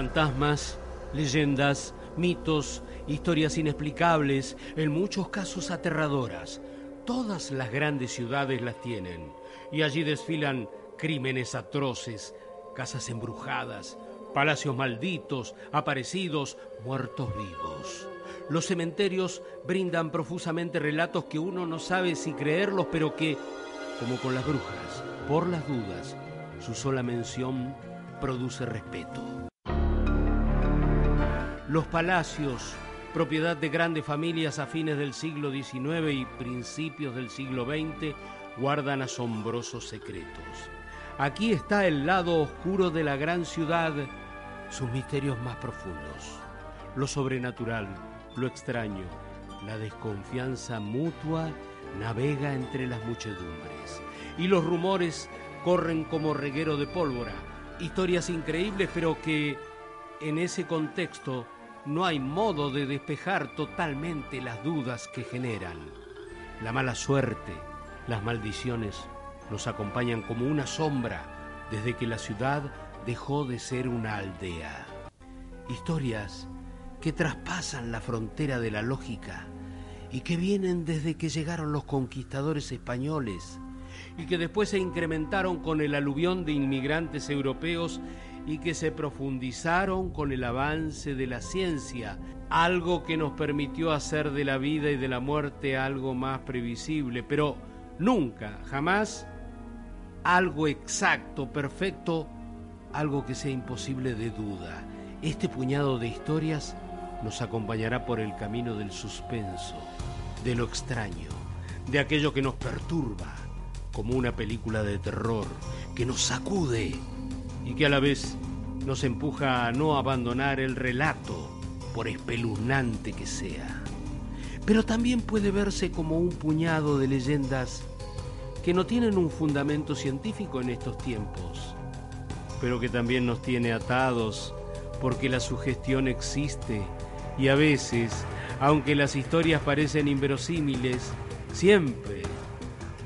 Fantasmas, leyendas, mitos, historias inexplicables, en muchos casos aterradoras. Todas las grandes ciudades las tienen y allí desfilan crímenes atroces, casas embrujadas, palacios malditos, aparecidos, muertos vivos. Los cementerios brindan profusamente relatos que uno no sabe si creerlos, pero que, como con las brujas, por las dudas, su sola mención produce respeto. Los palacios, propiedad de grandes familias a fines del siglo XIX y principios del siglo XX, guardan asombrosos secretos. Aquí está el lado oscuro de la gran ciudad, sus misterios más profundos, lo sobrenatural, lo extraño, la desconfianza mutua navega entre las muchedumbres. Y los rumores corren como reguero de pólvora, historias increíbles pero que en ese contexto no hay modo de despejar totalmente las dudas que generan. La mala suerte, las maldiciones nos acompañan como una sombra desde que la ciudad dejó de ser una aldea. Historias que traspasan la frontera de la lógica y que vienen desde que llegaron los conquistadores españoles y que después se incrementaron con el aluvión de inmigrantes europeos y que se profundizaron con el avance de la ciencia, algo que nos permitió hacer de la vida y de la muerte algo más previsible, pero nunca, jamás algo exacto, perfecto, algo que sea imposible de duda. Este puñado de historias nos acompañará por el camino del suspenso, de lo extraño, de aquello que nos perturba, como una película de terror, que nos sacude y que a la vez nos empuja a no abandonar el relato, por espeluznante que sea. Pero también puede verse como un puñado de leyendas que no tienen un fundamento científico en estos tiempos, pero que también nos tiene atados porque la sugestión existe y a veces, aunque las historias parecen inverosímiles, siempre,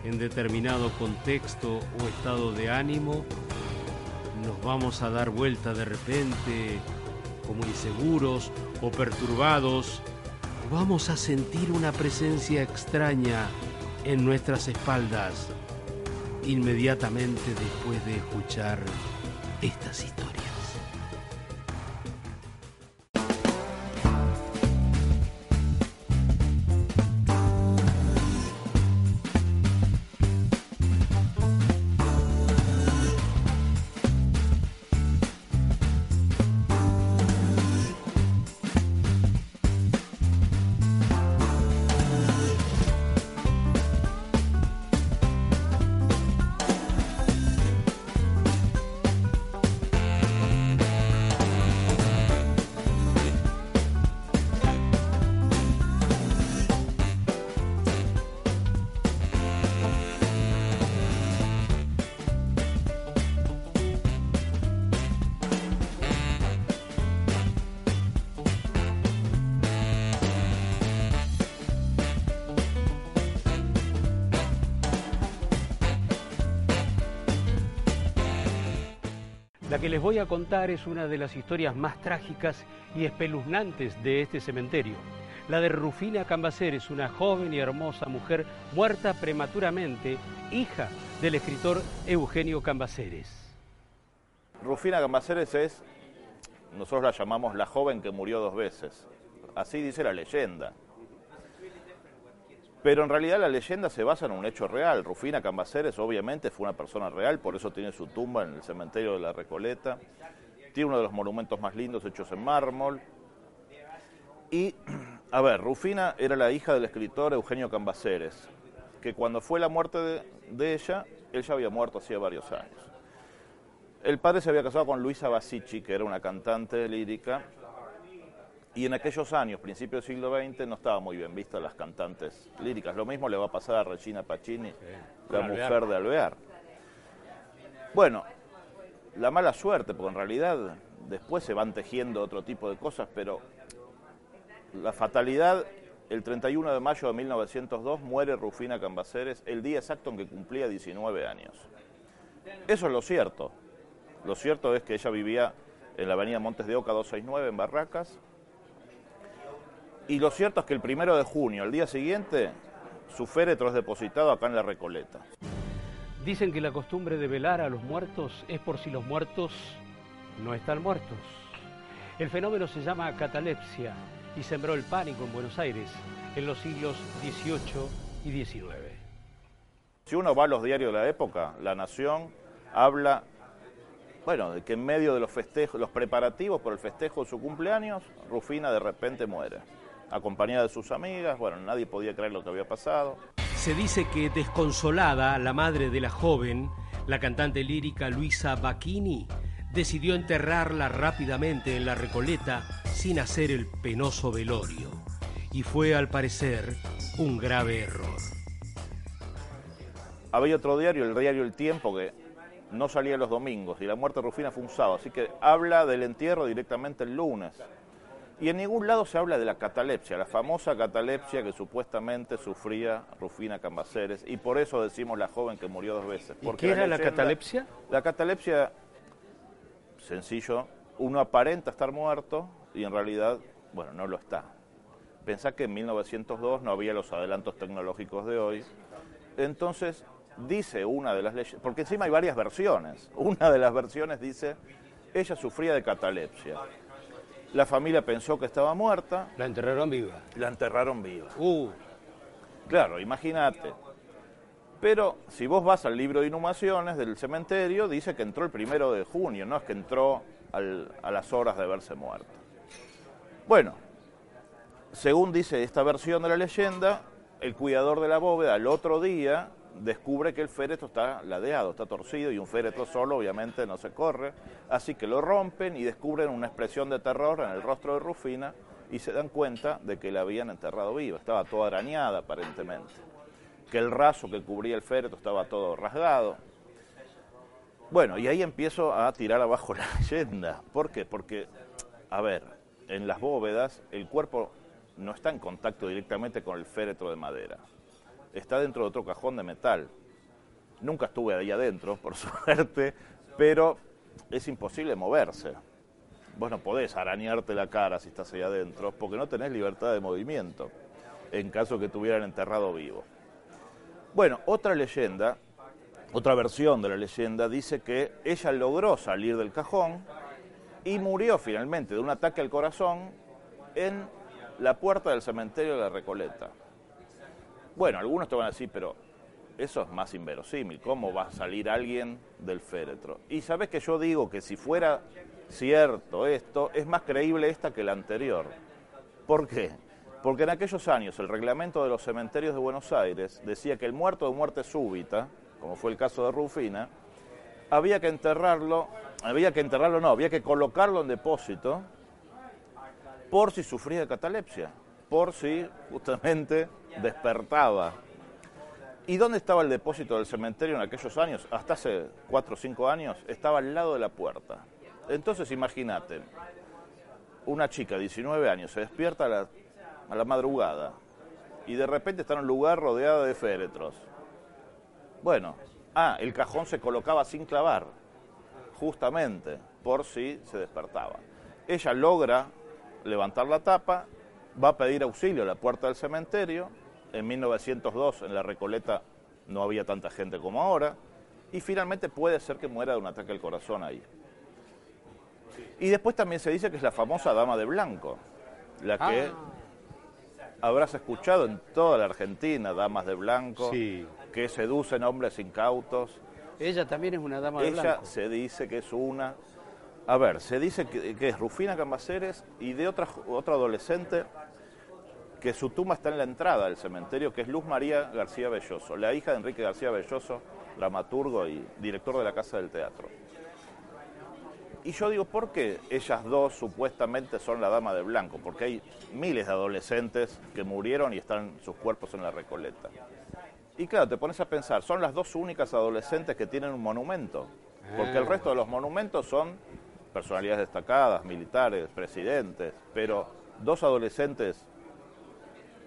en determinado contexto o estado de ánimo, vamos a dar vuelta de repente como inseguros o perturbados, vamos a sentir una presencia extraña en nuestras espaldas inmediatamente después de escuchar estas historias. Que les voy a contar es una de las historias más trágicas y espeluznantes de este cementerio. La de Rufina Cambaceres, una joven y hermosa mujer muerta prematuramente, hija del escritor Eugenio Cambaceres. Rufina Cambaceres es, nosotros la llamamos la joven que murió dos veces. Así dice la leyenda. Pero en realidad la leyenda se basa en un hecho real. Rufina Cambaceres obviamente fue una persona real, por eso tiene su tumba en el cementerio de la Recoleta. Tiene uno de los monumentos más lindos hechos en mármol. Y, a ver, Rufina era la hija del escritor Eugenio Cambaceres, que cuando fue la muerte de, de ella, él ya había muerto hacía varios años. El padre se había casado con Luisa Basici, que era una cantante lírica, y en aquellos años, principios del siglo XX, no estaba muy bien vista las cantantes líricas. Lo mismo le va a pasar a Regina Pacini, la mujer de Alvear. Bueno, la mala suerte, porque en realidad después se van tejiendo otro tipo de cosas, pero la fatalidad, el 31 de mayo de 1902 muere Rufina Cambaceres, el día exacto en que cumplía 19 años. Eso es lo cierto. Lo cierto es que ella vivía en la avenida Montes de Oca 269 en Barracas. Y lo cierto es que el primero de junio, el día siguiente, su féretro es depositado acá en la Recoleta. Dicen que la costumbre de velar a los muertos es por si los muertos no están muertos. El fenómeno se llama catalepsia y sembró el pánico en Buenos Aires en los siglos XVIII y XIX. Si uno va a los diarios de la época, La Nación habla, bueno, de que en medio de los festejos, los preparativos por el festejo de su cumpleaños, Rufina de repente muere, acompañada de sus amigas, bueno, nadie podía creer lo que había pasado. Se dice que desconsolada, la madre de la joven, la cantante lírica Luisa Bacchini, decidió enterrarla rápidamente en la Recoleta sin hacer el penoso velorio. Y fue, al parecer, un grave error. Había otro diario, el diario El Tiempo, que no salía los domingos y la muerte de Rufina fue un sábado, así que habla del entierro directamente el lunes. Y en ningún lado se habla de la catalepsia, la famosa catalepsia que supuestamente sufría Rufina Cambaceres, y por eso decimos la joven que murió dos veces. ¿Y qué era la catalepsia? La catalepsia sencillo, uno aparenta estar muerto y en realidad, bueno, no lo está. Pensá que en 1902 no había los adelantos tecnológicos de hoy. Entonces, dice una de las leyes, porque encima hay varias versiones. Una de las versiones dice, ella sufría de catalepsia. La familia pensó que estaba muerta. La enterraron viva. La enterraron viva. Uh. Claro, imagínate. Pero si vos vas al libro de inhumaciones del cementerio, dice que entró el primero de junio, no es que entró a las horas de haberse muerto. Bueno, según dice esta versión de la leyenda, el cuidador de la bóveda al otro día descubre que el féretro está ladeado, está torcido y un féretro solo obviamente no se corre, así que lo rompen y descubren una expresión de terror en el rostro de Rufina y se dan cuenta de que la habían enterrado viva, estaba toda arañada aparentemente que el raso que cubría el féretro estaba todo rasgado. Bueno, y ahí empiezo a tirar abajo la leyenda. ¿Por qué? Porque, a ver, en las bóvedas el cuerpo no está en contacto directamente con el féretro de madera. Está dentro de otro cajón de metal. Nunca estuve ahí adentro, por suerte, pero es imposible moverse. Vos no podés arañarte la cara si estás ahí adentro, porque no tenés libertad de movimiento, en caso que te hubieran enterrado vivo. Bueno, otra leyenda, otra versión de la leyenda dice que ella logró salir del cajón y murió finalmente de un ataque al corazón en la puerta del cementerio de la Recoleta. Bueno, algunos te van a decir, pero eso es más inverosímil. ¿Cómo va a salir alguien del féretro? Y sabes que yo digo que si fuera cierto esto, es más creíble esta que la anterior. ¿Por qué? Porque en aquellos años el reglamento de los cementerios de Buenos Aires decía que el muerto de muerte súbita, como fue el caso de Rufina, había que enterrarlo, había que enterrarlo no, había que colocarlo en depósito por si sufría catalepsia, por si justamente despertaba. ¿Y dónde estaba el depósito del cementerio en aquellos años? Hasta hace cuatro o cinco años, estaba al lado de la puerta. Entonces imagínate, una chica de 19 años se despierta a la a la madrugada y de repente está en un lugar rodeado de féretros. Bueno, ah, el cajón se colocaba sin clavar, justamente por si se despertaba. Ella logra levantar la tapa, va a pedir auxilio a la puerta del cementerio. En 1902 en la Recoleta no había tanta gente como ahora. Y finalmente puede ser que muera de un ataque al corazón ahí. Y después también se dice que es la famosa Dama de Blanco, la que ah habrás escuchado en toda la Argentina, damas de blanco, que seducen hombres incautos. Ella también es una dama de blanco. Ella se dice que es una... A ver, se dice que, es Rufina Cambaceres y de otra, otra adolescente que su tumba está en la entrada del cementerio, que es Luz María García Belloso, la hija de Enrique García Belloso, dramaturgo y director de la Casa del Teatro. Y yo digo, ¿por qué ellas dos supuestamente son la dama de blanco? Porque hay miles de adolescentes que murieron y están sus cuerpos en la Recoleta. Y claro, te pones a pensar, son las dos únicas adolescentes que tienen un monumento, porque el resto de los monumentos son personalidades destacadas, militares, presidentes, pero dos adolescentes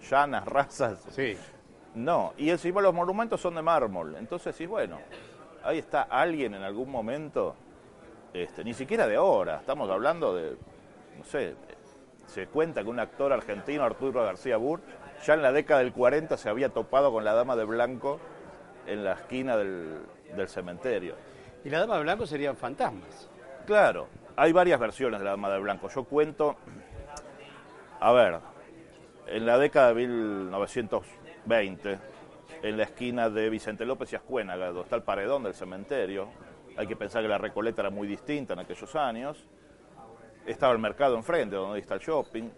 llanas, razas. Sí. No, y encima los monumentos son de mármol. Entonces sí, bueno, ahí está alguien en algún momento este, ni siquiera de ahora, estamos hablando de, no sé, se cuenta que un actor argentino, Arturo García Burr, ya en la década del 40 se había topado con la dama de blanco en la esquina del, del cementerio. Y la dama de blanco serían fantasmas. Claro, hay varias versiones de la dama de blanco. Yo cuento, a ver, en la década de 1920, en la esquina de Vicente López y Ascuénaga, donde está el paredón del cementerio, hay que pensar que la Recoleta era muy distinta en aquellos años, estaba el mercado enfrente, donde está el shopping.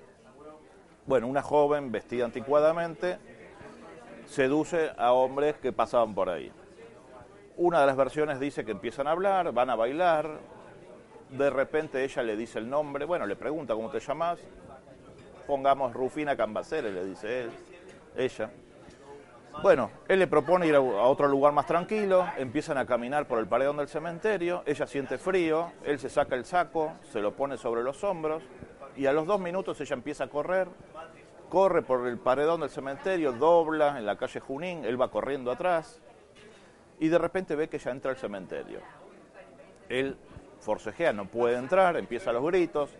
Bueno, una joven vestida anticuadamente seduce a hombres que pasaban por ahí. Una de las versiones dice que empiezan a hablar, van a bailar, de repente ella le dice el nombre, bueno, le pregunta cómo te llamas, pongamos Rufina Cambaceres, le dice él, ella. Bueno, él le propone ir a otro lugar más tranquilo, empiezan a caminar por el paredón del cementerio, ella siente frío, él se saca el saco, se lo pone sobre los hombros y a los dos minutos ella empieza a correr, corre por el paredón del cementerio, dobla en la calle Junín, él va corriendo atrás y de repente ve que ella entra al cementerio. Él forcejea, no puede entrar, empieza los gritos,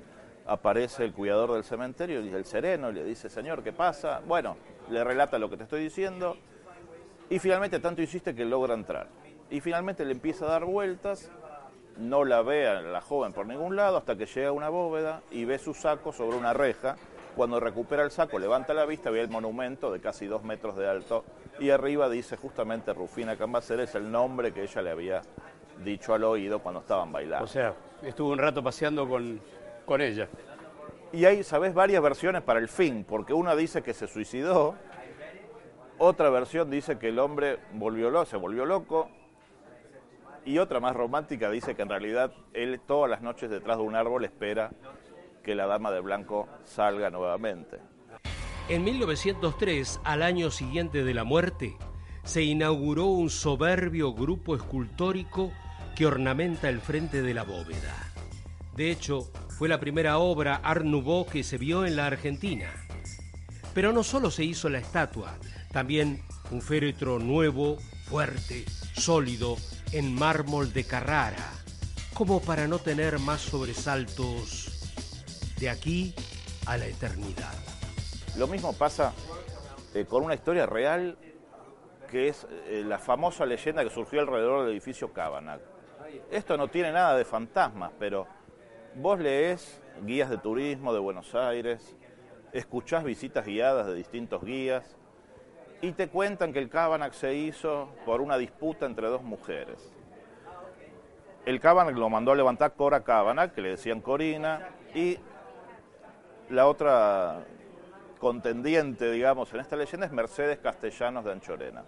aparece el cuidador del cementerio, el sereno, y le dice, señor, ¿qué pasa? Bueno, le relata lo que te estoy diciendo y finalmente tanto insiste que logra entrar. Y finalmente le empieza a dar vueltas, no la ve a la joven por ningún lado hasta que llega a una bóveda y ve su saco sobre una reja. Cuando recupera el saco, levanta la vista, ve el monumento de casi dos metros de alto y arriba dice justamente Rufina Cambaceres, el nombre que ella le había dicho al oído cuando estaban bailando. O sea, estuvo un rato paseando con, con ella. Y hay, ¿sabes? Varias versiones para el fin, porque una dice que se suicidó, otra versión dice que el hombre volvió loco, se volvió loco, y otra más romántica dice que en realidad él todas las noches detrás de un árbol espera que la dama de blanco salga nuevamente. En 1903, al año siguiente de la muerte, se inauguró un soberbio grupo escultórico que ornamenta el frente de la bóveda. De hecho, fue la primera obra Art Nouveau que se vio en la Argentina. Pero no solo se hizo la estatua, también un féretro nuevo, fuerte, sólido, en mármol de Carrara, como para no tener más sobresaltos de aquí a la eternidad. Lo mismo pasa eh, con una historia real que es eh, la famosa leyenda que surgió alrededor del edificio Cabanac. Esto no tiene nada de fantasmas, pero Vos lees guías de turismo de Buenos Aires, escuchás visitas guiadas de distintos guías y te cuentan que el Cabanac se hizo por una disputa entre dos mujeres. El Cabanac lo mandó a levantar Cora Cabanac, que le decían Corina, y la otra contendiente, digamos, en esta leyenda es Mercedes Castellanos de Anchorena.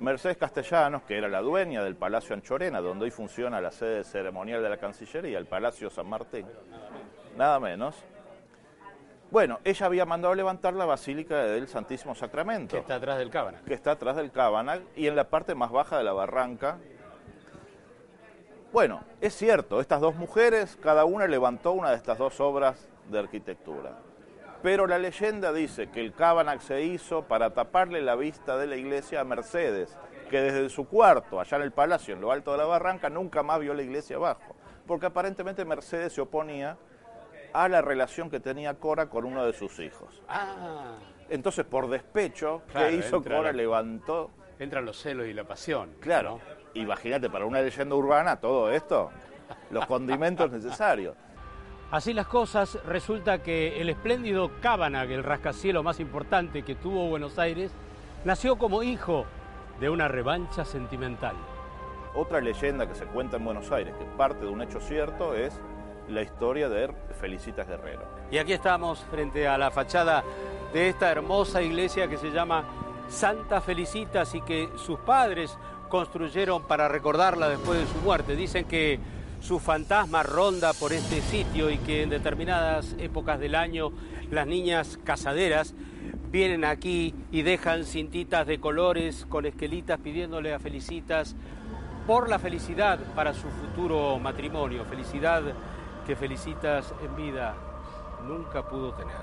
Mercedes Castellanos, que era la dueña del Palacio Anchorena, donde hoy funciona la sede ceremonial de la Cancillería, el Palacio San Martín, nada menos. Bueno, ella había mandado levantar la Basílica del Santísimo Sacramento. Que está atrás del Cábana. Que está atrás del Cábana y en la parte más baja de la barranca. Bueno, es cierto, estas dos mujeres, cada una levantó una de estas dos obras de arquitectura. Pero la leyenda dice que el Cábanac se hizo para taparle la vista de la iglesia a Mercedes, que desde su cuarto, allá en el palacio, en lo alto de la barranca, nunca más vio la iglesia abajo. Porque aparentemente Mercedes se oponía a la relación que tenía Cora con uno de sus hijos. Ah. Entonces, por despecho, ¿qué hizo Cora? Levantó. Entran los celos y la pasión. Claro. Imagínate, para una leyenda urbana, todo esto, los condimentos necesarios. Así las cosas, resulta que el espléndido Cábanac, el rascacielos más importante que tuvo Buenos Aires, nació como hijo de una revancha sentimental. Otra leyenda que se cuenta en Buenos Aires, que parte de un hecho cierto, es la historia de Felicitas Guerrero. Y aquí estamos frente a la fachada de esta hermosa iglesia que se llama Santa Felicitas y que sus padres construyeron para recordarla después de su muerte. Dicen que su fantasma ronda por este sitio y que en determinadas épocas del año las niñas casaderas vienen aquí y dejan cintitas de colores con esquelitas pidiéndole a Felicitas por la felicidad para su futuro matrimonio, felicidad que Felicitas en vida nunca pudo tener.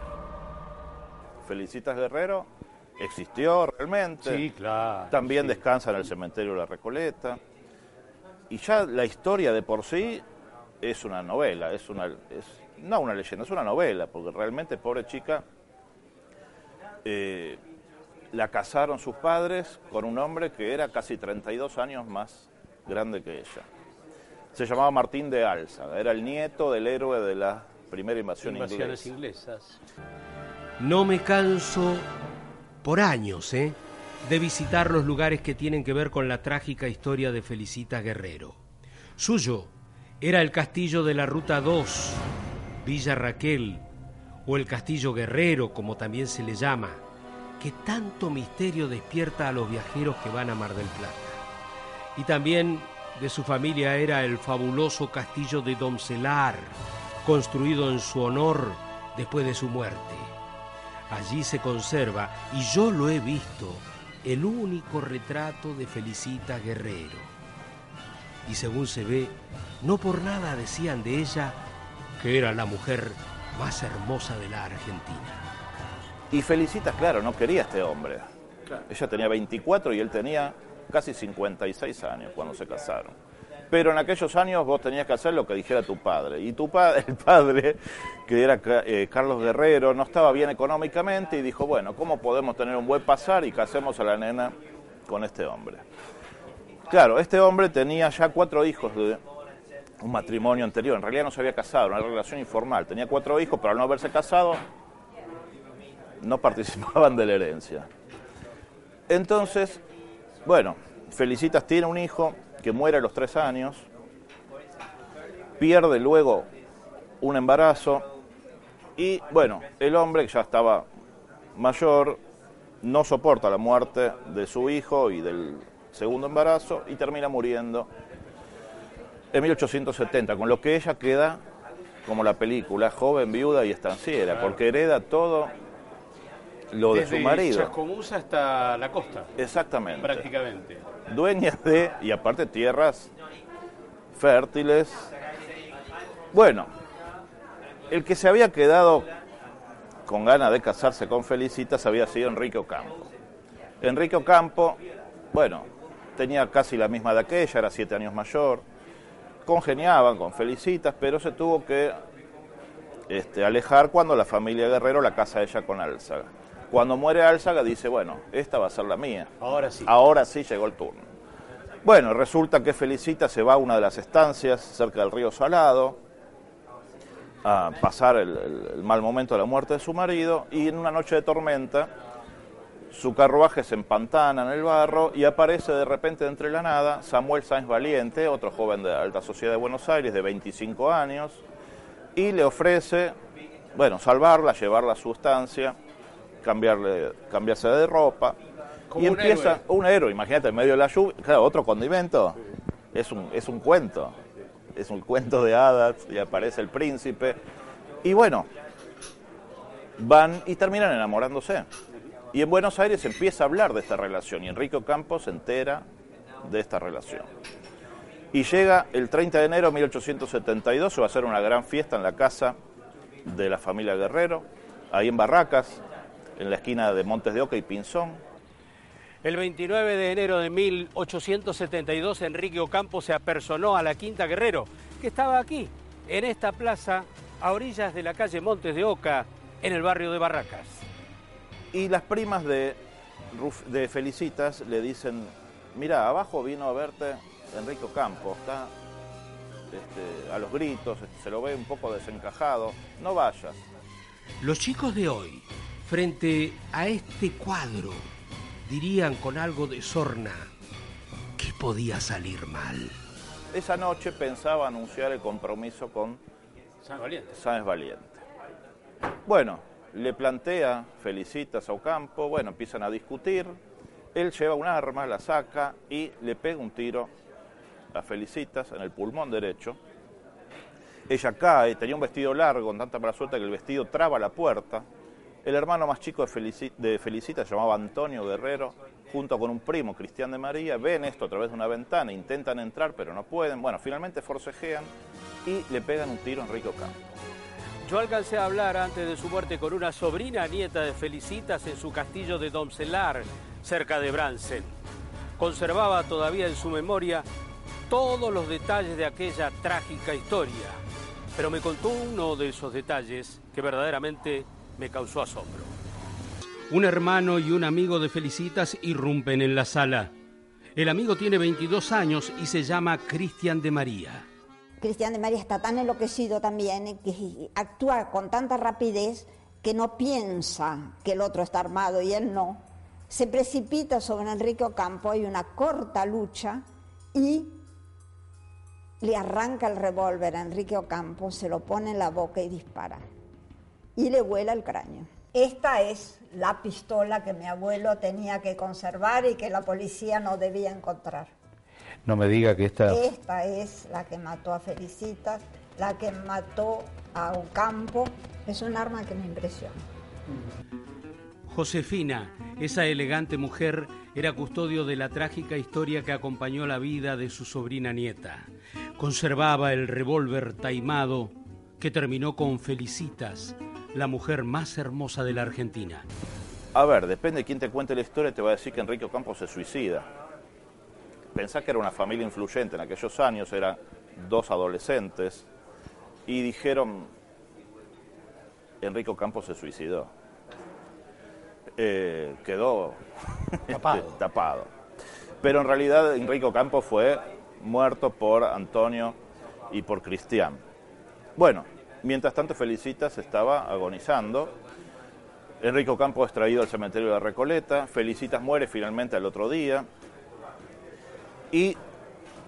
Felicitas Guerrero existió realmente. Sí, claro. También descansa en el cementerio de la Recoleta y ya la historia de por sí es una novela, es una, es, no una leyenda, es una novela, porque realmente, pobre chica, eh, la casaron sus padres con un hombre que era casi 32 años más grande que ella. Se llamaba Martín de Alza, era el nieto del héroe de la primera invasión Invasiones inglesas. No me canso por años, ¿eh? De visitar los lugares que tienen que ver con la trágica historia de Felicita Guerrero. Suyo era el castillo de la Ruta 2, Villa Raquel, o el Castillo Guerrero, como también se le llama, que tanto misterio despierta a los viajeros que van a Mar del Plata. Y también de su familia era el fabuloso castillo de Doncelar, construido en su honor después de su muerte. Allí se conserva, y yo lo he visto, el único retrato de Felicita Guerrero. Y según se ve, no por nada decían de ella que era la mujer más hermosa de la Argentina. Y Felicita, claro, no quería a este hombre. Ella tenía 24 y él tenía casi 56 años cuando se casaron. Pero en aquellos años vos tenías que hacer lo que dijera tu padre. Y tu padre, el padre, que era eh, Carlos Guerrero, no estaba bien económicamente y dijo, bueno, ¿cómo podemos tener un buen pasar y casemos a la nena con este hombre? Claro, este hombre tenía ya cuatro hijos de un matrimonio anterior. En realidad no se había casado, una relación informal. Tenía cuatro hijos, pero al no haberse casado, no participaban de la herencia. Entonces, bueno, Felicitas tiene un hijo que muere a los tres años, pierde luego un embarazo y, bueno, el hombre que ya estaba mayor no soporta la muerte de su hijo y del segundo embarazo y termina muriendo en 1870, con lo que ella queda como la película, joven, viuda y estanciera, porque hereda todo lo de su marido. Chascomús hasta la costa. Exactamente. Prácticamente. Dueña de, y aparte tierras fértiles. Bueno, el que se había quedado con ganas de casarse con Felicitas había sido Enrique Ocampo. Enrique Ocampo, bueno, tenía casi la misma de aquella, era siete años mayor, congeniaban con Felicitas, pero se tuvo que este, alejar cuando la familia Guerrero la casa ella con Álzaga. Cuando muere Álzaga dice, bueno, esta va a ser la mía. Ahora sí. Ahora sí llegó el turno. Bueno, resulta que Felicita se va a una de las estancias cerca del río Salado a pasar el, mal momento de la muerte de su marido y en una noche de tormenta su carruaje se empantana en el barro y aparece de repente entre la nada Samuel Sáenz Valiente, otro joven de alta sociedad de Buenos Aires de 25 años, y le ofrece, bueno, salvarla, llevarla a su estancia cambiarle, cambiarse de ropa. y empieza un héroe, imagínate, en medio de la lluvia, claro, otro condimento, es, un, es un cuento, es un cuento de hadas y aparece el príncipe. Y bueno, van y terminan enamorándose. Y en Buenos Aires empieza a hablar de esta relación y Enrique Campos se entera de esta relación. Y llega el 30 de enero de 1872, se va a hacer una gran fiesta en la casa de la familia Guerrero, ahí en Barracas, en la esquina de Montes de Oca y Pinzón. El 29 de enero de 1872, Enrique Ocampo se apersonó a la Quinta Guerrero, que estaba aquí, en esta plaza, a orillas de la calle Montes de Oca, en el barrio de Barracas. Y las primas de, de Felicitas le dicen, mira, abajo vino a verte Enrique Ocampo, está este, a los gritos, se lo ve un poco desencajado, no vayas. Los chicos de hoy frente a este cuadro, dirían con algo de sorna, ¿qué podía salir mal? Esa noche pensaba anunciar el compromiso con Sáenz Valiente. Bueno, le plantea, felicita a Ocampo, bueno, empiezan a discutir, él lleva un arma, la saca y le pega un tiro a Felicitas en el pulmón derecho. Ella cae, tenía un vestido largo, con tanta mala suerte que el vestido traba la puerta, el hermano más chico de, Felicita, se llamaba Antonio Guerrero, junto con un primo, Cristian de María, ven esto a través de una ventana, intentan entrar pero no pueden. Bueno, finalmente forcejean y le pegan un tiro a Enrique Ocampo. Yo alcancé a hablar antes de su muerte con una sobrina nieta de Felicitas en su castillo de Domcelar, cerca de Bransen. Conservaba todavía en su memoria todos los detalles de aquella trágica historia, pero me contó uno de esos detalles que verdaderamente me causó asombro. Un hermano y un amigo de Felicitas irrumpen en la sala. El amigo tiene 22 años y se llama Cristian de María. Cristian de María está tan enloquecido también que actúa con tanta rapidez que no piensa que el otro está armado y él no. Se precipita sobre Enrique Ocampo, hay una corta lucha y le arranca el revólver a Enrique Ocampo, se lo pone en la boca y dispara. Y le vuela el cráneo. Esta es la pistola que mi abuelo tenía que conservar y que la policía no debía encontrar. No me diga que esta... Esta es la que mató a Felicitas, la que mató a Ocampo. Es un arma que me impresiona. Josefina, esa elegante mujer, era custodio de la trágica historia que acompañó la vida de su sobrina nieta. Conservaba el revólver taimado que terminó con Felicitas, la mujer más hermosa de la Argentina. A ver, depende de quién te cuente la historia, te va a decir que Enrique Ocampo se suicida. Pensá que era una familia influyente en aquellos años, eran dos adolescentes, y dijeron, Enrique Ocampo se suicidó. Eh, quedó tapado. Pero en realidad Enrique Ocampo fue muerto por Antonio y por Cristian. Bueno, Mientras tanto, Felicitas estaba agonizando. Enrico Campo es traído al cementerio de la Recoleta. Felicitas muere finalmente al otro día. Y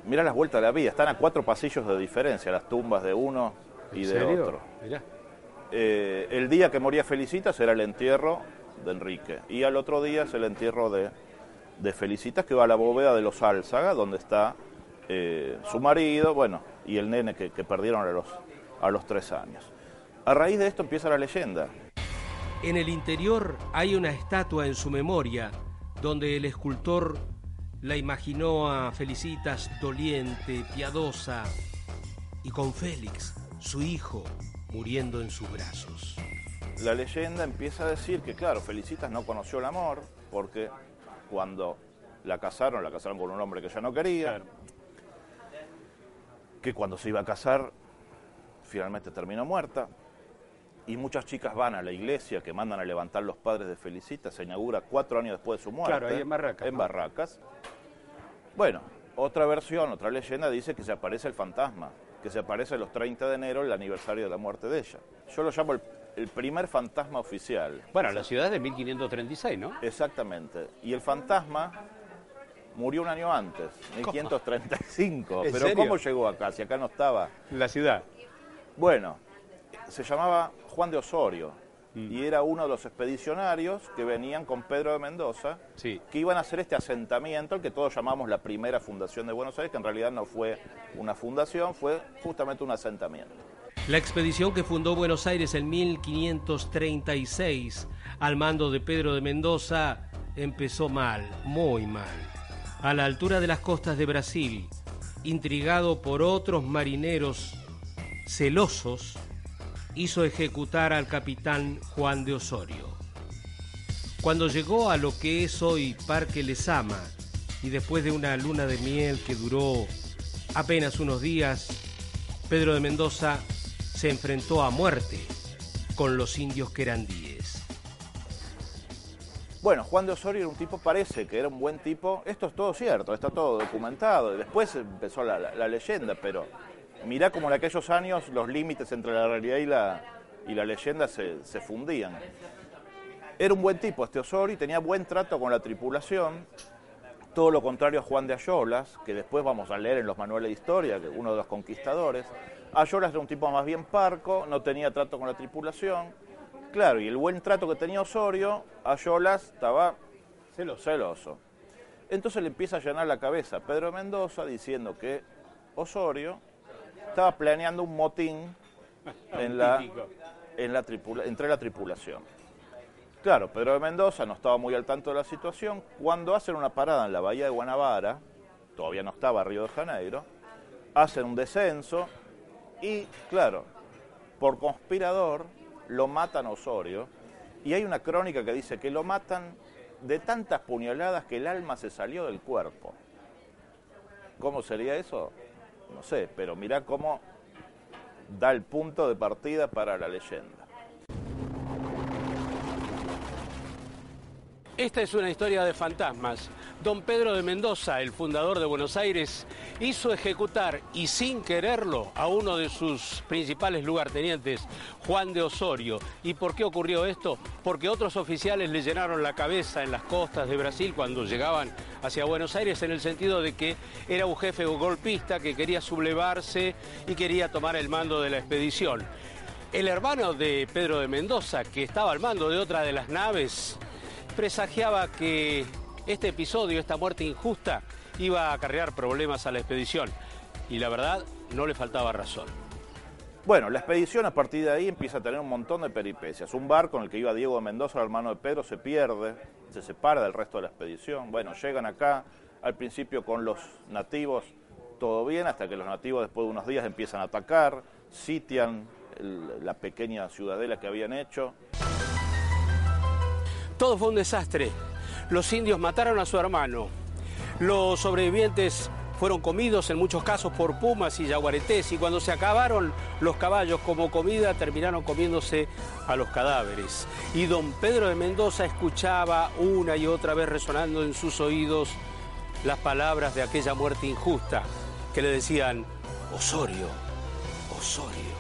mira las vueltas de la vida. Están a cuatro pasillos de diferencia las tumbas de uno y de otro. Eh, el día que moría Felicitas era el entierro de Enrique. Y al otro día es el entierro de, Felicitas, que va a la bóveda de los Álzaga, donde está eh, su marido, bueno, y el nene que, que perdieron a los, a los tres años. A raíz de esto empieza la leyenda. En el interior hay una estatua en su memoria donde el escultor la imaginó a Felicitas doliente, piadosa y con Félix, su hijo, muriendo en sus brazos. La leyenda empieza a decir que, claro, Felicitas no conoció el amor porque cuando la casaron, la casaron con un hombre que ella no quería. Que cuando se iba a casar finalmente terminó muerta. Y muchas chicas van a la iglesia que mandan a levantar los padres de Felicita, se inaugura cuatro años después de su muerte. Claro, ahí en Barracas. En Barracas. Bueno, otra versión, otra leyenda dice que se aparece el fantasma, que se aparece los 30 de enero, el aniversario de la muerte de ella. Yo lo llamo el, primer fantasma oficial. Bueno, la ciudad es de 1536, ¿no? Exactamente. Y el fantasma murió un año antes, 1535. Pero ¿cómo llegó acá? Si acá no estaba. La ciudad. Bueno, se llamaba Juan de Osorio mm. y era uno de los expedicionarios que venían con Pedro de Mendoza, que iban a hacer este asentamiento, el que todos llamamos la primera fundación de Buenos Aires, que en realidad no fue una fundación, fue justamente un asentamiento. La expedición que fundó Buenos Aires en 1536 al mando de Pedro de Mendoza empezó mal, muy mal. A la altura de las costas de Brasil, intrigado por otros marineros celosos, hizo ejecutar al capitán Juan de Osorio. Cuando llegó a lo que es hoy Parque Lesama, y después de una luna de miel que duró apenas unos días, Pedro de Mendoza se enfrentó a muerte con los indios querandíes. Bueno, Juan de Osorio era un tipo, parece que era un buen tipo. Esto es todo cierto, está todo documentado. Después empezó la leyenda, pero mirá como en aquellos años los límites entre la realidad y la, y la leyenda se, se, fundían. Era un buen tipo este Osorio y tenía buen trato con la tripulación, todo lo contrario a Juan de Ayolas, que después vamos a leer en los manuales de historia, que uno de los conquistadores. Ayolas era un tipo más bien parco, no tenía trato con la tripulación. Claro, y el buen trato que tenía Osorio, Ayolas estaba celoso. Entonces le empieza a llenar la cabeza a Pedro Mendoza diciendo que Osorio estaba planeando un motín en la, en la entre la tripulación. Claro, Pedro de Mendoza no estaba muy al tanto de la situación. Cuando hacen una parada en la bahía de Guanabara, todavía no estaba Río de Janeiro, hacen un descenso y, claro, por conspirador lo matan a Osorio. Y hay una crónica que dice que lo matan de tantas puñaladas que el alma se salió del cuerpo. ¿Cómo sería eso? No sé, pero mirá cómo da el punto de partida para la leyenda. Esta es una historia de fantasmas. Don Pedro de Mendoza, el fundador de Buenos Aires, hizo ejecutar y sin quererlo a uno de sus principales lugartenientes, Juan de Osorio. ¿Y por qué ocurrió esto? Porque otros oficiales le llenaron la cabeza en las costas de Brasil cuando llegaban hacia Buenos Aires en el sentido de que era un jefe golpista que quería sublevarse y quería tomar el mando de la expedición. El hermano de Pedro de Mendoza, que estaba al mando de otra de las naves, presagiaba que este episodio, esta muerte injusta, iba a acarrear problemas a la expedición. Y la verdad, no le faltaba razón. Bueno, la expedición a partir de ahí empieza a tener un montón de peripecias. Un barco en el que iba Diego de Mendoza, el hermano de Pedro, se pierde, se separa del resto de la expedición. Bueno, llegan acá, al principio con los nativos, todo bien, hasta que los nativos después de unos días empiezan a atacar, sitian la pequeña ciudadela que habían hecho. Todo fue un desastre. Los indios mataron a su hermano. Los sobrevivientes fueron comidos en muchos casos por pumas y yaguaretés y cuando se acabaron los caballos como comida terminaron comiéndose a los cadáveres. Y don Pedro de Mendoza escuchaba una y otra vez resonando en sus oídos las palabras de aquella muerte injusta que le decían Osorio, Osorio.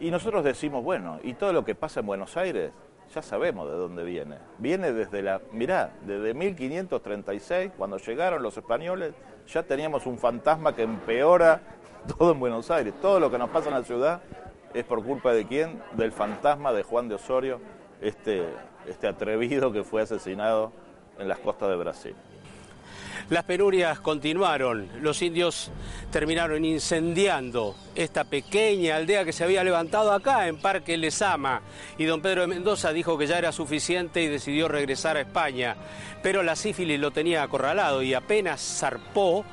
Y nosotros decimos, bueno, y todo lo que pasa en Buenos Aires, ya sabemos de dónde viene. Viene desde la, mirá, desde 1536, cuando llegaron los españoles, ya teníamos un fantasma que empeora todo en Buenos Aires. Todo lo que nos pasa en la ciudad es por culpa de quién? Del fantasma de Juan de Osorio, este, este atrevido que fue asesinado en las costas de Brasil. Las penurias continuaron. Los indios terminaron incendiando esta pequeña aldea que se había levantado acá en Parque Lesama. Y don Pedro de Mendoza dijo que ya era suficiente y decidió regresar a España. Pero la sífilis lo tenía acorralado y apenas zarpó,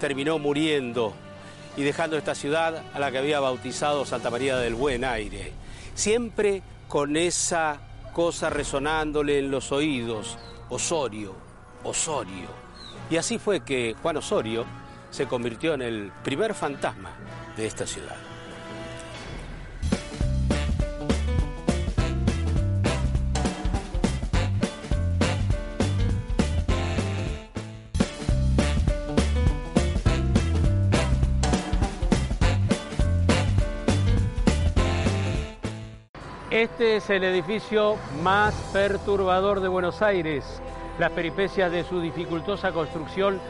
terminó muriendo y dejando esta ciudad a la que había bautizado Santa María del Buen Aire. Siempre con esa cosa resonándole en los oídos. Osorio, Osorio. Y así fue que Juan Osorio se convirtió en el primer fantasma de esta ciudad. Este es el edificio más perturbador de Buenos Aires. Las peripecias de su dificultosa construcción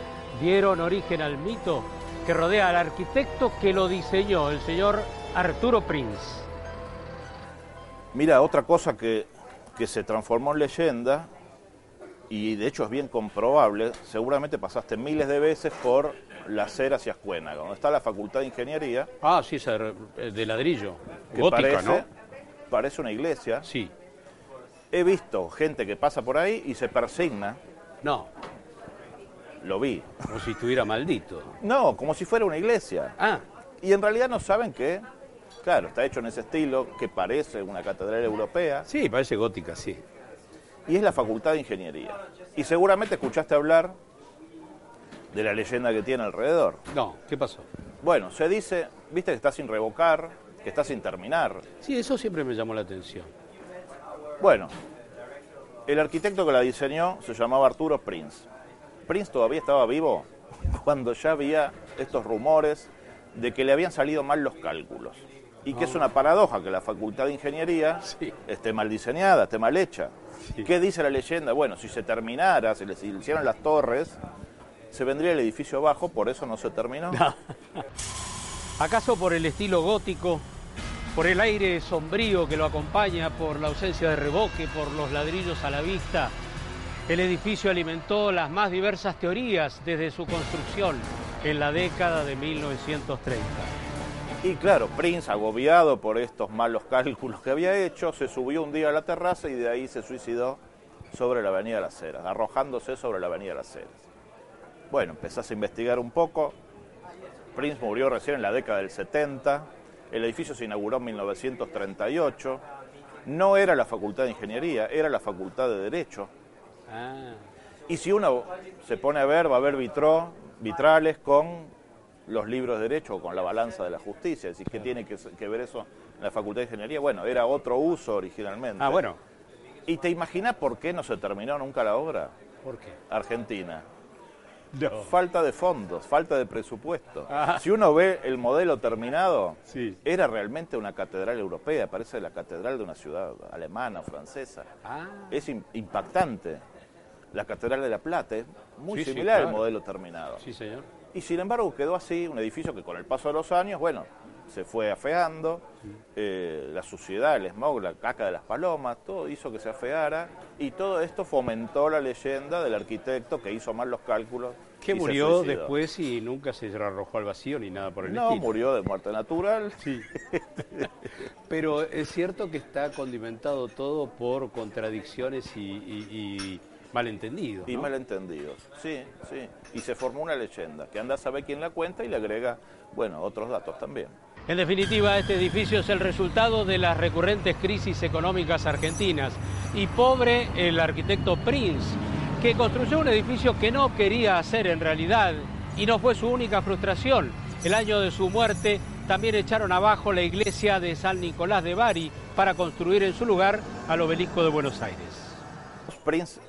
dieron origen al mito que rodea al arquitecto que lo diseñó, el señor Arturo Prince. Mira, otra cosa que, que se transformó en leyenda, y de hecho es bien comprobable, seguramente pasaste miles de veces por la acera hacia Ascuénaga, donde está la Facultad de Ingeniería, Ah, sí, de ladrillo. que Gótica, parece, ¿no? parece una iglesia. Sí. He visto gente que pasa por ahí y se persigna, No, lo vi. como si estuviera maldito. No, como si fuera una iglesia. Ah, Y en realidad no saben que, claro, está hecho en ese estilo, que parece una catedral europea, sí, parece gótica, sí. y es la Facultad de Ingeniería. Y seguramente escuchaste hablar de la leyenda que tiene alrededor. No, ¿qué pasó? Bueno, se dice, viste que está sin revocar, que está sin terminar. Sí, eso siempre me llamó la atención. Bueno, el arquitecto que la diseñó se llamaba Arturo Prince. Prince todavía estaba vivo cuando ya había estos rumores de que le habían salido mal los cálculos. Y que es una paradoja que la Facultad de Ingeniería Sí. esté mal diseñada, esté mal hecha. ¿Qué dice la leyenda? Bueno, si se terminara, si le si le hicieran las torres, se vendría el edificio abajo, por eso no se terminó. ¿Acaso por el estilo gótico, por el aire sombrío que lo acompaña, por la ausencia de revoque, por los ladrillos a la vista? El edificio alimentó las más diversas teorías desde su construcción en la década de 1930. Y claro, Prince, agobiado por estos malos cálculos que había hecho, se subió un día a la terraza y de ahí se suicidó sobre la Avenida de las Heras, arrojándose sobre la Avenida de las Heras. Bueno, empezás a investigar un poco. Prince murió recién en la década del 70. El edificio se inauguró en 1938. No era la Facultad de Ingeniería, era la Facultad de Derecho. Ah, Y si uno se pone a ver, va a ver vitro, vitrales con los libros de derecho o con la balanza de la justicia. Es decir, ¿qué tiene que, que ver eso en la Facultad de Ingeniería? Bueno, era otro uso originalmente. Ah, bueno. ¿Y te imaginas por qué no se terminó nunca la obra? ¿Por qué? Argentina. No. Falta de fondos, falta de presupuesto. Ah. Si uno ve el modelo terminado, Sí. era realmente una catedral europea, parece la catedral de una ciudad alemana o francesa. Ah, Es im- impactante. La Catedral de La Plata es muy Sí, sí, similar al modelo terminado. sí, señor. Y sin embargo quedó así, un edificio que con el paso de los años, bueno, se fue afeando, eh, la suciedad, el smog, la caca de las palomas, todo hizo que se afeara y todo esto fomentó la leyenda del arquitecto que hizo mal los cálculos. Que murió después y nunca se arrojó al vacío ni nada por el No, estilo. murió de muerte natural. Sí. Pero es cierto que está condimentado todo por contradicciones y, y- y malentendidos. Y ¿no? malentendidos, sí, sí. Y se formó una leyenda, que anda a saber quién la cuenta y le agrega, bueno, otros datos también. En definitiva, este edificio es el resultado de las recurrentes crisis económicas argentinas. Y pobre el arquitecto Prince, que construyó un edificio que no quería hacer en realidad y no fue su única frustración. El año de su muerte también echaron abajo la iglesia de San Nicolás de Bari para construir en su lugar al obelisco de Buenos Aires. Prince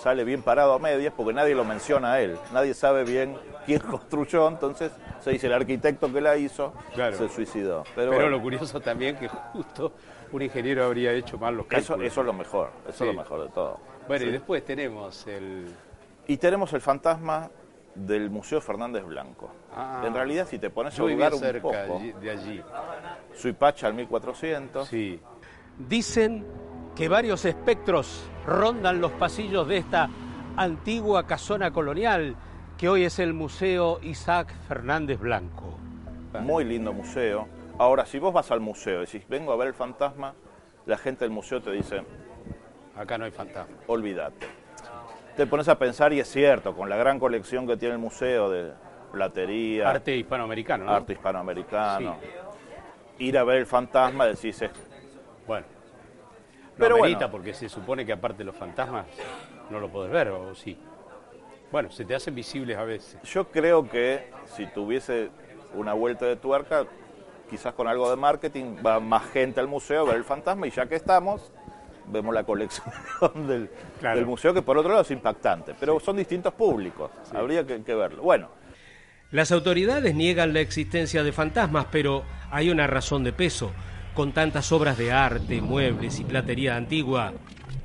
sale bien parado a medias porque nadie lo menciona a él. Nadie sabe bien quién construyó, entonces se dice el arquitecto que la hizo Claro. se suicidó. Pero, Pero bueno, lo curioso también que justo un ingeniero habría hecho mal los cálculos. eso es lo mejor, eso Sí. es lo mejor de todo. Bueno, y después tenemos el... Y tenemos el fantasma del Museo Fernández Blanco. Ah. en realidad, si te pones a jugar un cerca poco, de allí. Suipacha al 1400, Sí. Dicen que varios espectros rondan los pasillos de esta antigua casona colonial que hoy es el Museo Isaac Fernández Blanco. muy lindo museo. Ahora, si vos vas al museo y decís, vengo a ver el fantasma, la gente del museo te dice, Acá no hay fantasma. olvídate. Te pones a pensar y es cierto, con la gran colección que tiene el museo de platería, Arte hispanoamericano, ¿no? arte hispanoamericano, ir a ver el fantasma decís, Bueno. No Pero amerita bueno. porque se supone que aparte los fantasmas no lo podés ver, ¿o sí? Bueno, se te hacen visibles a veces. yo creo que si tuviese una vuelta de tuerca, quizás con algo de marketing, va más gente al museo a ver el fantasma y ya que estamos, vemos la colección del, Claro. del museo, que por otro lado es impactante, pero son distintos públicos, habría que, que verlo. Bueno, Las autoridades niegan la existencia de fantasmas, pero hay una razón de peso. Con tantas obras de arte, muebles y platería antigua,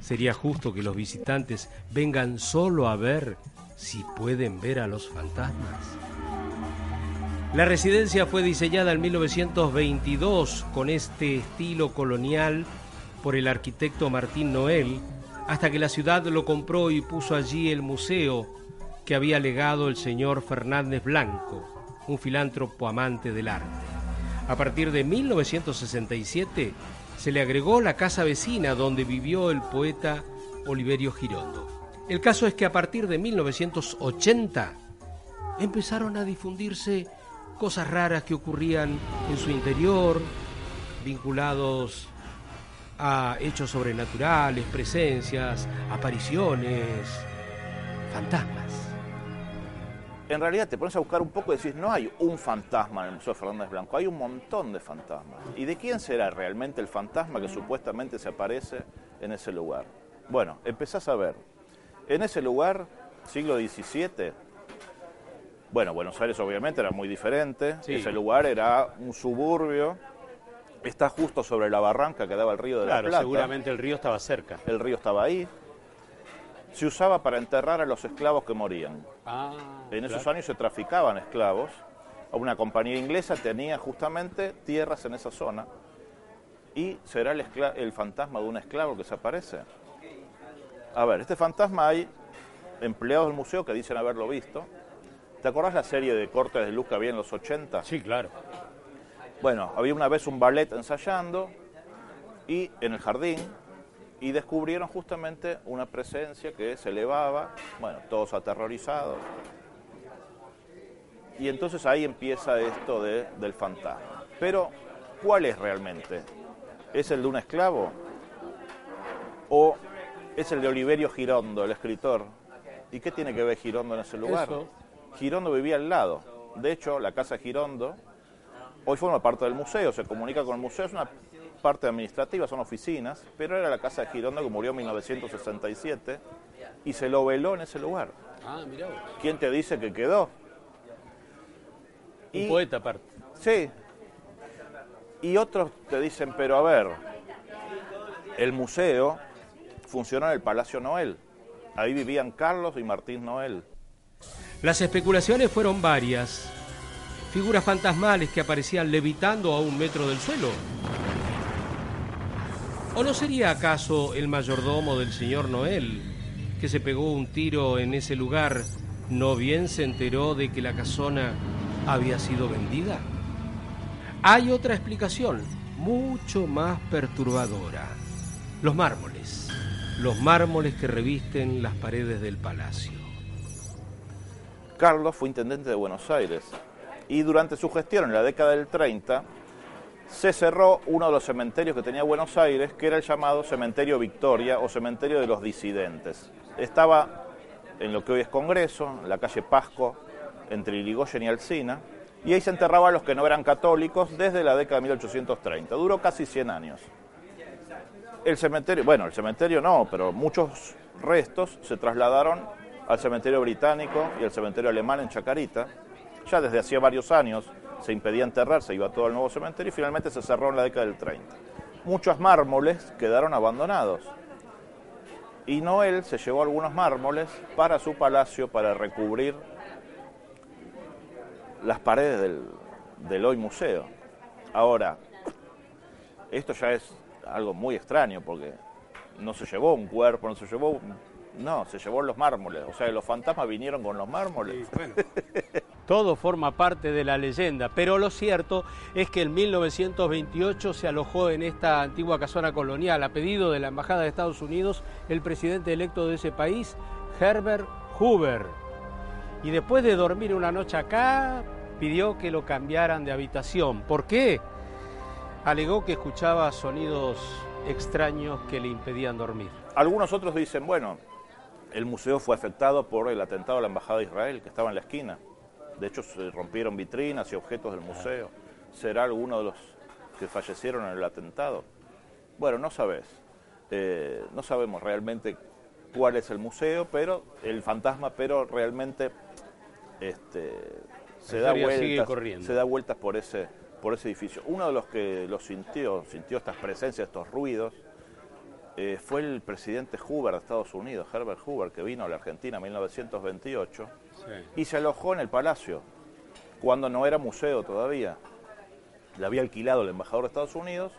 sería justo que los visitantes vengan solo a ver si pueden ver a los fantasmas. La residencia fue diseñada en 1922 con este estilo colonial por el arquitecto Martín Noel, hasta que la ciudad lo compró y puso allí el museo que había legado el señor Fernández Blanco, un filántropo amante del arte. A partir de 1967 se le agregó la casa vecina donde vivió el poeta Oliverio Girondo. El caso es que a partir de 1980 empezaron a difundirse cosas raras que ocurrían en su interior, vinculados a hechos sobrenaturales, presencias, apariciones, fantasmas. En realidad te pones a buscar un poco y decís, no hay un fantasma en el Museo Fernández Blanco, hay un montón de fantasmas. ¿Y de quién será realmente el fantasma que supuestamente se aparece en ese lugar? Bueno, empezás a ver. En ese lugar, siglo XVII, bueno, Buenos Aires obviamente era muy diferente, Sí. ese lugar era un suburbio, está justo sobre la barranca que daba el río de la Claro, Plata. seguramente el río estaba cerca. El río estaba ahí. Se usaba para enterrar a los esclavos que morían. Ah, En esos claro. años se traficaban esclavos. Una compañía inglesa tenía justamente tierras en esa zona. ¿Y será el, el fantasma de un esclavo que se aparece? A ver, este fantasma hay empleados del museo que dicen haberlo visto. ¿Te acordás la serie de cortes de luz que había en los 80? Sí, claro. Bueno, había una vez un ballet ensayando y en el jardín y descubrieron justamente una presencia que se elevaba, bueno, todos aterrorizados. Y entonces ahí empieza esto de, del fantasma. Pero, ¿cuál es realmente? ¿Es el de un esclavo? ¿O es el de Oliverio Girondo, el escritor, ¿Y qué tiene que ver Girondo en ese lugar? Eso. Girondo vivía al lado. De hecho, la casa Girondo hoy forma parte del museo, se comunica con el museo, es una parte administrativa, son oficinas, pero era la casa de Girondo que murió en 1967 y se lo veló en ese lugar. Ah, mirá vos. ¿Quién te dice que quedó? Un Y- poeta aparte. Sí. Y otros te dicen, pero a ver, el museo funcionó en el Palacio Noel. Ahí vivían Carlos y Martín Noel. Las especulaciones fueron varias. Figuras fantasmales que aparecían levitando a un metro del suelo. ¿O no sería acaso el mayordomo del señor Noel, que se pegó un tiro en ese lugar, no bien se enteró de que la casona había sido vendida? Hay otra explicación, mucho más perturbadora. Los mármoles. Los mármoles que revisten las paredes del palacio. Carlos fue intendente de Buenos Aires y durante su gestión en la década del 30 se cerró uno de los cementerios que tenía Buenos Aires, que era el llamado Cementerio Victoria o Cementerio de los Disidentes. Estaba en lo que hoy es Congreso, en la calle Pasco, entre Irigoyen y Alsina, y ahí se enterraban los que no eran católicos desde la década de 1830. Duró casi 100 años. El cementerio, bueno, el cementerio no, pero muchos restos se trasladaron al cementerio británico y al cementerio alemán en Chacarita. Ya desde hacía varios años se impedía enterrar, se iba todo al nuevo cementerio y finalmente se cerró en la década del 30. Muchos mármoles quedaron abandonados. Y Noel se llevó algunos mármoles para su palacio para recubrir las paredes del, del hoy museo. Ahora, esto ya es algo muy extraño porque no se llevó un cuerpo, no se llevó... un- No, se llevó los mármoles. O sea, los fantasmas vinieron con los mármoles. Todo forma parte de la leyenda, pero lo cierto es que en 1928 se alojó en esta antigua casona colonial a pedido de la Embajada de Estados Unidos el presidente electo de ese país, Herbert Hoover. Y después de dormir una noche acá, pidió que lo cambiaran de habitación. ¿Por qué? Alegó que escuchaba sonidos extraños que le impedían dormir. Algunos otros dicen, bueno, el museo fue afectado por el atentado a la Embajada de Israel, que estaba en la esquina. De hecho, se rompieron vitrinas y objetos del museo. ¿Será alguno de los que fallecieron en el atentado? Bueno, no sabes. Eh, no sabemos realmente cuál es el museo, pero el fantasma, pero realmente este, se, da vueltas, corriendo. se da vueltas por ese, por ese edificio. Uno de los que lo sintió, sintió estas presencias, estos ruidos, eh, fue el presidente Hoover de Estados Unidos, Herbert Hoover, que vino a la Argentina en 1928 y se alojó en el palacio, cuando no era museo todavía. Le había alquilado el embajador de Estados Unidos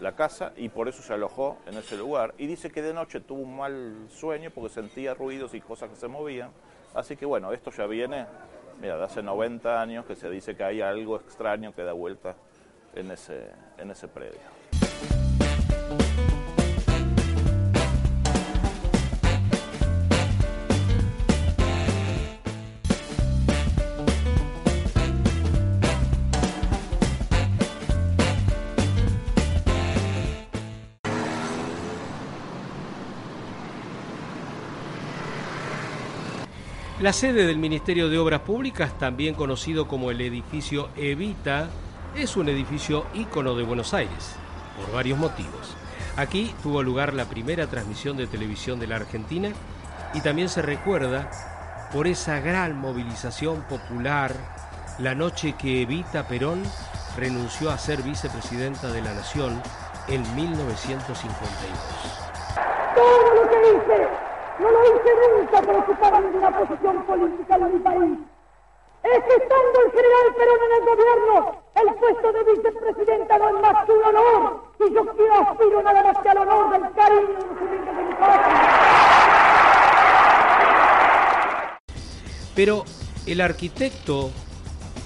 la casa y por eso se alojó en ese lugar. Y dice que de noche tuvo un mal sueño porque sentía ruidos y cosas que se movían. Así que bueno, esto ya viene, mira, de hace 90 años que se dice que hay algo extraño que da vuelta en ese, en ese predio. La sede del Ministerio de Obras Públicas, también conocido como el edificio Evita, es un edificio ícono de Buenos Aires, por varios motivos. Aquí tuvo lugar la primera transmisión de televisión de la Argentina y también se recuerda por esa gran movilización popular la noche que Evita Perón renunció a ser vicepresidenta de la Nación en 1952. Todo lo que hice, no lo hice nunca por ocupar ninguna posición política en mi país. Es que estando el general Perón en el gobierno, el puesto de vicepresidenta no es más que un honor. Y yo quiero aspiro nada más que al honor del cariño de los humildes de mi patria. Pero el arquitecto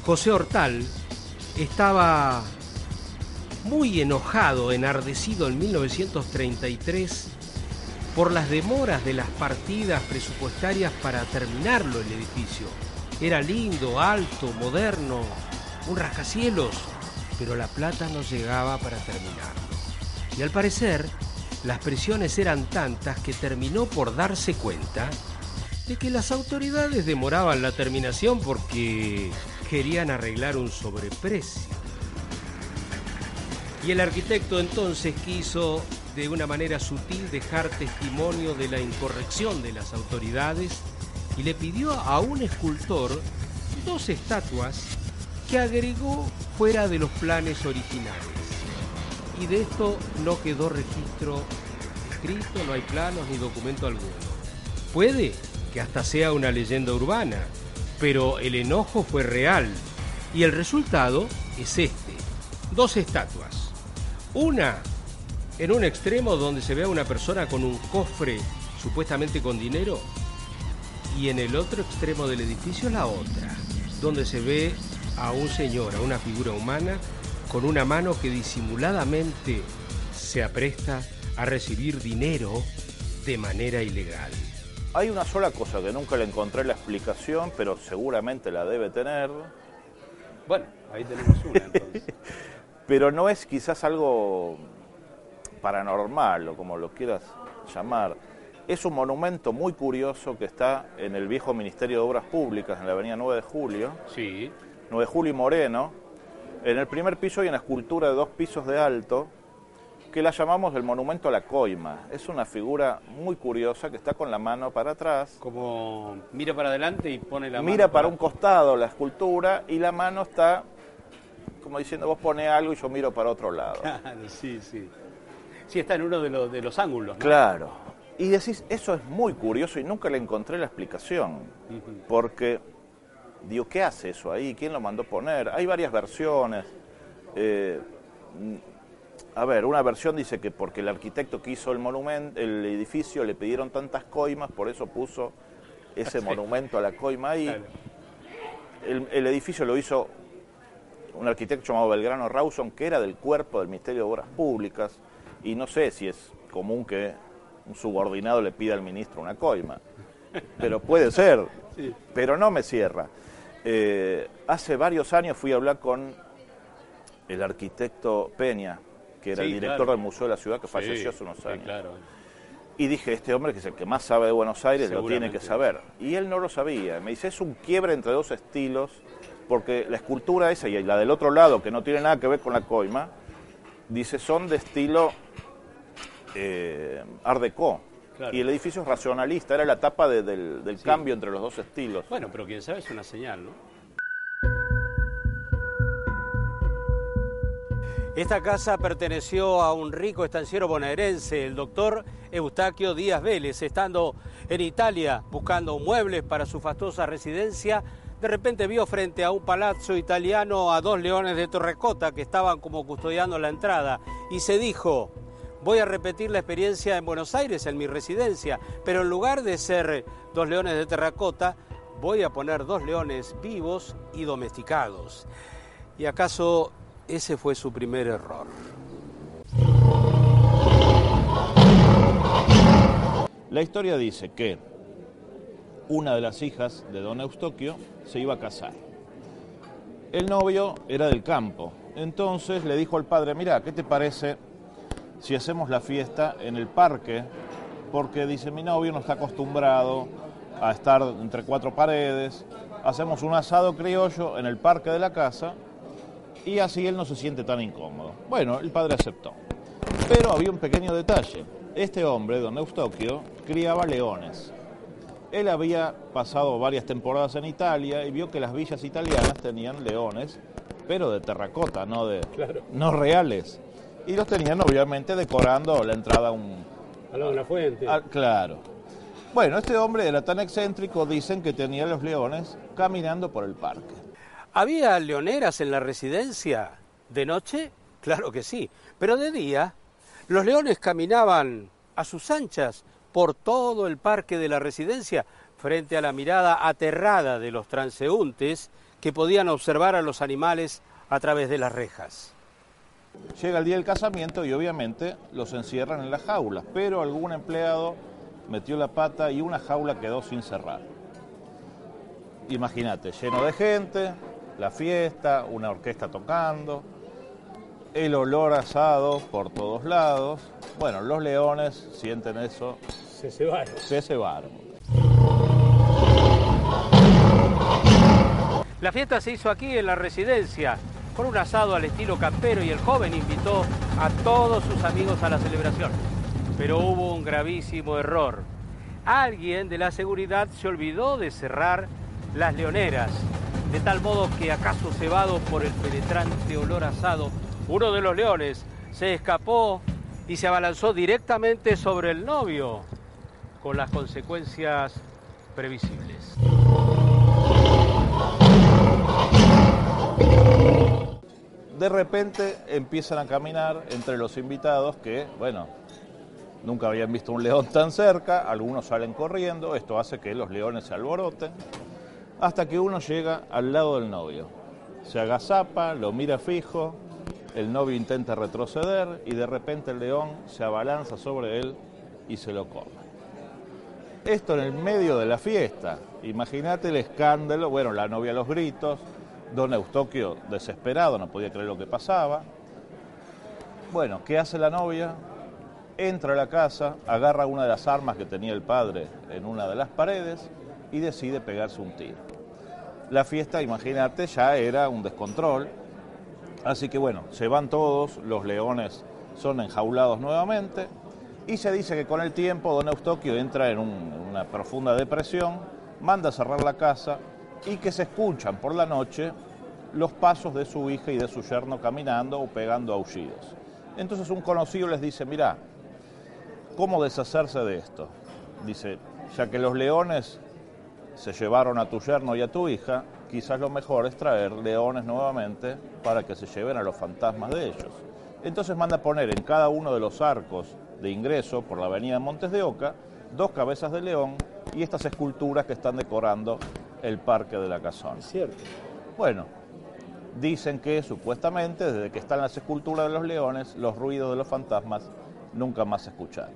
José Hortal estaba muy enojado, enardecido en 1933 por las demoras de las partidas presupuestarias para terminarlo el edificio. Era lindo, alto, moderno, un rascacielos, pero la plata no llegaba para terminarlo. Y al parecer, las presiones eran tantas que terminó por darse cuenta de que las autoridades demoraban la terminación porque querían arreglar un sobreprecio. Y el arquitecto entonces quiso de una manera sutil dejar testimonio de la incorrección de las autoridades y le pidió a un escultor dos estatuas que agregó fuera de los planes originales. Y de esto no quedó registro escrito, no hay planos ni documento alguno. Puede que hasta sea una leyenda urbana, pero el enojo fue real y el resultado es este. Dos estatuas. Una en un extremo donde se ve a una persona con un cofre supuestamente con dinero y en el otro extremo del edificio la otra, donde se ve a un señor, a una figura humana, con una mano que disimuladamente se apresta a recibir dinero de manera ilegal. Hay una sola cosa que nunca le encontré la explicación, pero seguramente la debe tener. Bueno, ahí tenemos una entonces. pero no es quizás algo paranormal o como lo quieras llamar. Es un monumento muy curioso que está en el viejo Ministerio de Obras Públicas, en la avenida 9 de Julio. Sí. 9 de Julio y Moreno. En el primer piso hay una escultura de dos pisos de alto que la llamamos el monumento a la coima. Es una figura muy curiosa que está con la mano para atrás. Como mira para adelante y pone la mano. Mira para, un costado la escultura y la mano está como diciendo vos pone algo y yo miro para otro lado. Claro, sí, sí. Sí, está en uno de los, de los ángulos. Claro. Y decís, eso es muy curioso y nunca le encontré la explicación. Porque, digo, ¿qué hace eso ahí? ¿Quién lo mandó poner? Hay varias versiones. Eh, a ver, una versión dice que porque el arquitecto que hizo el monumento, el edificio, le pidieron tantas coimas, por eso puso ese monumento a la coima ahí. El, el, edificio lo hizo un arquitecto llamado Belgrano Rawson, que era del cuerpo del Ministerio de Obras Públicas y no sé si es común que un subordinado le pida al ministro una coima, pero puede ser, pero no me cierra. Eh, hace varios años fui a hablar con el arquitecto Peña, que era el director del Museo de la Ciudad, que falleció hace unos años. Y dije, este hombre que es el que más sabe de Buenos Aires, lo tiene que saber. Y él no lo sabía. Me dice, es un quiebre entre dos estilos, porque la escultura esa y la del otro lado, que no tiene nada que ver con la coima, dice, son de estilo eh, Art Deco. Y el edificio es racionalista, era la etapa del, cambio entre los dos estilos. Bueno, pero quién sabe es una señal, ¿no? Esta casa perteneció a un rico estanciero bonaerense, el doctor Eustaquio Díaz Vélez, estando en Italia buscando muebles para su fastuosa residencia. De repente vio frente a un palazzo italiano a dos leones de terracota que estaban como custodiando la entrada y se dijo, voy a repetir la experiencia en Buenos Aires, en mi residencia, pero en lugar de ser dos leones de terracota, voy a poner dos leones vivos y domesticados. ¿Y acaso ese fue su primer error? La historia dice que una de las hijas de don Eustoquio se iba a casar. El novio era del campo, entonces le dijo al padre, mira, ¿qué te parece si hacemos la fiesta en el parque, porque dice mi novio no está acostumbrado a estar entre cuatro paredes, hacemos un asado criollo en el parque de la casa y así él no se siente tan incómodo. Bueno, el padre aceptó. Pero había un pequeño detalle. Este hombre, don Eustoquio, criaba leones. Él había pasado varias temporadas en Italia y vio que las villas italianas tenían leones, pero de terracota, no de no reales y los tenían obviamente decorando la entrada a un... A la fuente. claro. Bueno, este hombre era tan excéntrico, dicen que tenía los leones caminando por el parque. ¿Había leoneras en la residencia? ¿De noche? Claro que sí. Pero de día, los leones caminaban a sus anchas por todo el parque de la residencia, frente a la mirada aterrada de los transeúntes que podían observar a los animales a través de las rejas. Llega el día del casamiento y obviamente los encierran en las jaulas, pero algún empleado metió la pata y una jaula quedó sin cerrar. Imagínate, lleno de gente, la fiesta, una orquesta tocando, el olor asado por todos lados. Bueno, los leones sienten eso. Se cebaron. Se cebaron. La fiesta se hizo aquí en la residencia con un asado al estilo campero y el joven invitó a todos sus amigos a la celebración. Pero hubo un gravísimo error. Alguien de la seguridad se olvidó de cerrar las leoneras, de tal modo que acaso cebado por el penetrante olor asado, uno de los leones se escapó y se abalanzó directamente sobre el novio, con las consecuencias previsibles. De repente empiezan a caminar entre los invitados que, bueno, nunca habían visto un león tan cerca, algunos salen corriendo, esto hace que los leones se alboroten, hasta que uno llega al lado del novio. Se agazapa, lo mira fijo, el novio intenta retroceder y de repente el león se abalanza sobre él y se lo come. Esto en el medio de la fiesta. Imagínate el escándalo, bueno, la novia los gritos, don Eustoquio desesperado, no podía creer lo que pasaba. Bueno, ¿qué hace la novia? Entra a la casa, agarra una de las armas que tenía el padre en una de las paredes y decide pegarse un tiro. La fiesta, imagínate, ya era un descontrol, Así que bueno, se van todos, los leones son enjaulados nuevamente y se dice que con el tiempo don Eustoquio entra en una profunda depresión, manda a cerrar la casa y que se escuchan por la noche los pasos de su hija y de su yerno caminando o pegando aullidos. Entonces un conocido les dice, mira, ¿cómo deshacerse de esto? Dice, ya que los leones se llevaron a tu yerno y a tu hija, quizás lo mejor es traer leones nuevamente para que se lleven a los fantasmas de ellos. Entonces manda poner en cada uno de los arcos de ingreso por la avenida Montes de Oca dos cabezas de león y estas esculturas que están decorando el Parque de la Casona. Cierto. Bueno, dicen que supuestamente desde que están las esculturas de los leones, los ruidos de los fantasmas nunca más se escuchan.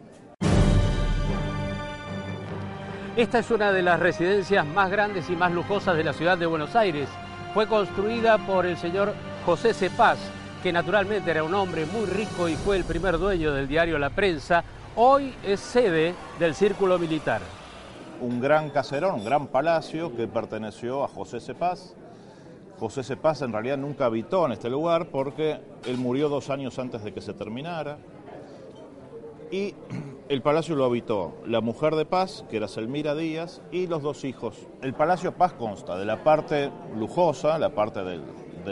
Esta es una de las residencias más grandes y más lujosas de la ciudad de Buenos Aires. Fue construida por el señor José Cepaz, que naturalmente era un hombre muy rico y fue el primer dueño del diario La Prensa. Hoy es sede del Círculo Militar. Un gran caserón, un gran palacio que perteneció a José Cepaz. José Cepaz en realidad nunca habitó en este lugar porque él murió dos años antes de que se terminara. Y el palacio lo habitó la mujer de Paz, que era Selmira Díaz, y los dos hijos. El Palacio Paz consta de la parte lujosa, la parte de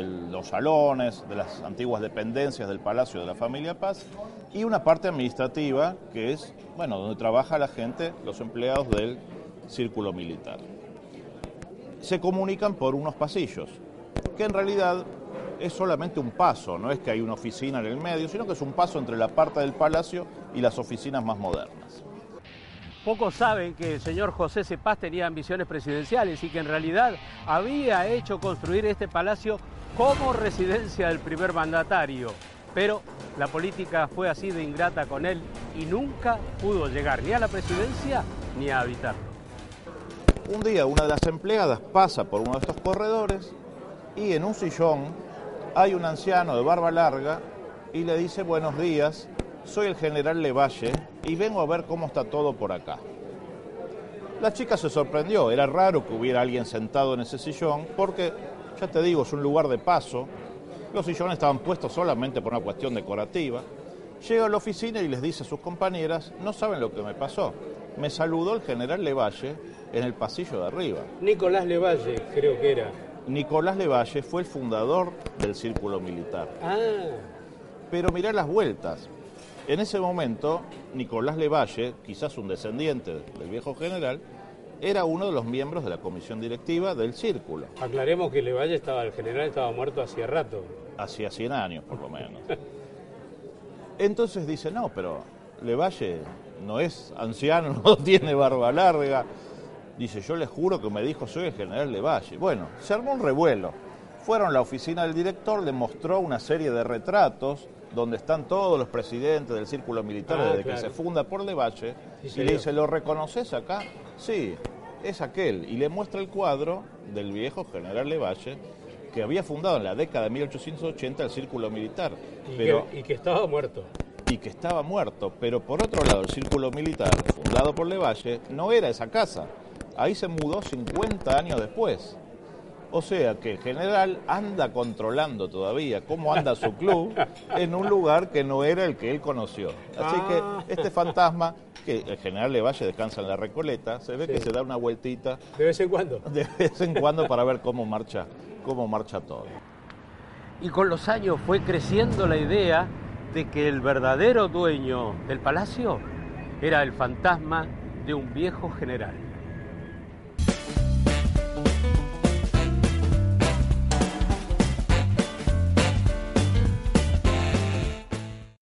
los salones, de las antiguas dependencias del Palacio de la familia Paz, y una parte administrativa, que es, bueno, donde trabaja la gente, los empleados del círculo militar. Se comunican por unos pasillos, que en realidad es solamente un paso, no es que hay una oficina en el medio, sino que es un paso entre la parte del palacio y las oficinas más modernas. Pocos saben que el señor José Cepaz tenía ambiciones presidenciales y que en realidad había hecho construir este palacio como residencia del primer mandatario. Pero la política fue así de ingrata con él y nunca pudo llegar ni a la presidencia ni a habitarlo. Un día una de las empleadas pasa por uno de estos corredores y en un sillón hay un anciano de barba larga y le dice buenos días, soy el general Levalle y vengo a ver cómo está todo por acá. La chica se sorprendió, era raro que hubiera alguien sentado en ese sillón porque, ya te digo, es un lugar de paso, los sillones estaban puestos solamente por una cuestión decorativa. Llega a la oficina y les dice a sus compañeras, no saben lo que me pasó. Me saludó el general Levalle en el pasillo de arriba. Nicolás Levalle, creo que era. Nicolás Levalle fue el fundador del Círculo Militar. Ah. Pero mirá las vueltas. En ese momento, Nicolás Levalle, quizás un descendiente del viejo general, era uno de los miembros de la comisión directiva del Círculo. Aclaremos que Levalle estaba, el general estaba muerto hacía rato. Hacía 100 años, por lo menos. Entonces dice, no, pero Levalle no es anciano, no tiene barba larga, Dice, yo les juro que me dijo, soy el general de Valle. Bueno, se armó un revuelo. Fueron a la oficina del director, le mostró una serie de retratos donde están todos los presidentes del círculo militar ah, desde que se funda por Levalle, y le dice, ¿lo reconoces acá? Sí, es aquel. Y le muestra el cuadro del viejo general Levalle, que había fundado en la década de 1880 el círculo militar. Y, pero, que, y que estaba muerto. Y que estaba muerto. Pero por otro lado, el círculo militar, fundado por Levalle, no era esa casa Ahí se mudó 50 años después. O sea que el general anda controlando todavía cómo anda su club en un lugar que no era el que él conoció. Así Ah. que este fantasma, que el general Levalle descansa en la Recoleta, se ve que se da una vueltita De vez en cuando. de vez en cuando para ver cómo marcha, cómo marcha todo. Y con los años fue creciendo la idea de que el verdadero dueño del palacio era el fantasma de un viejo general.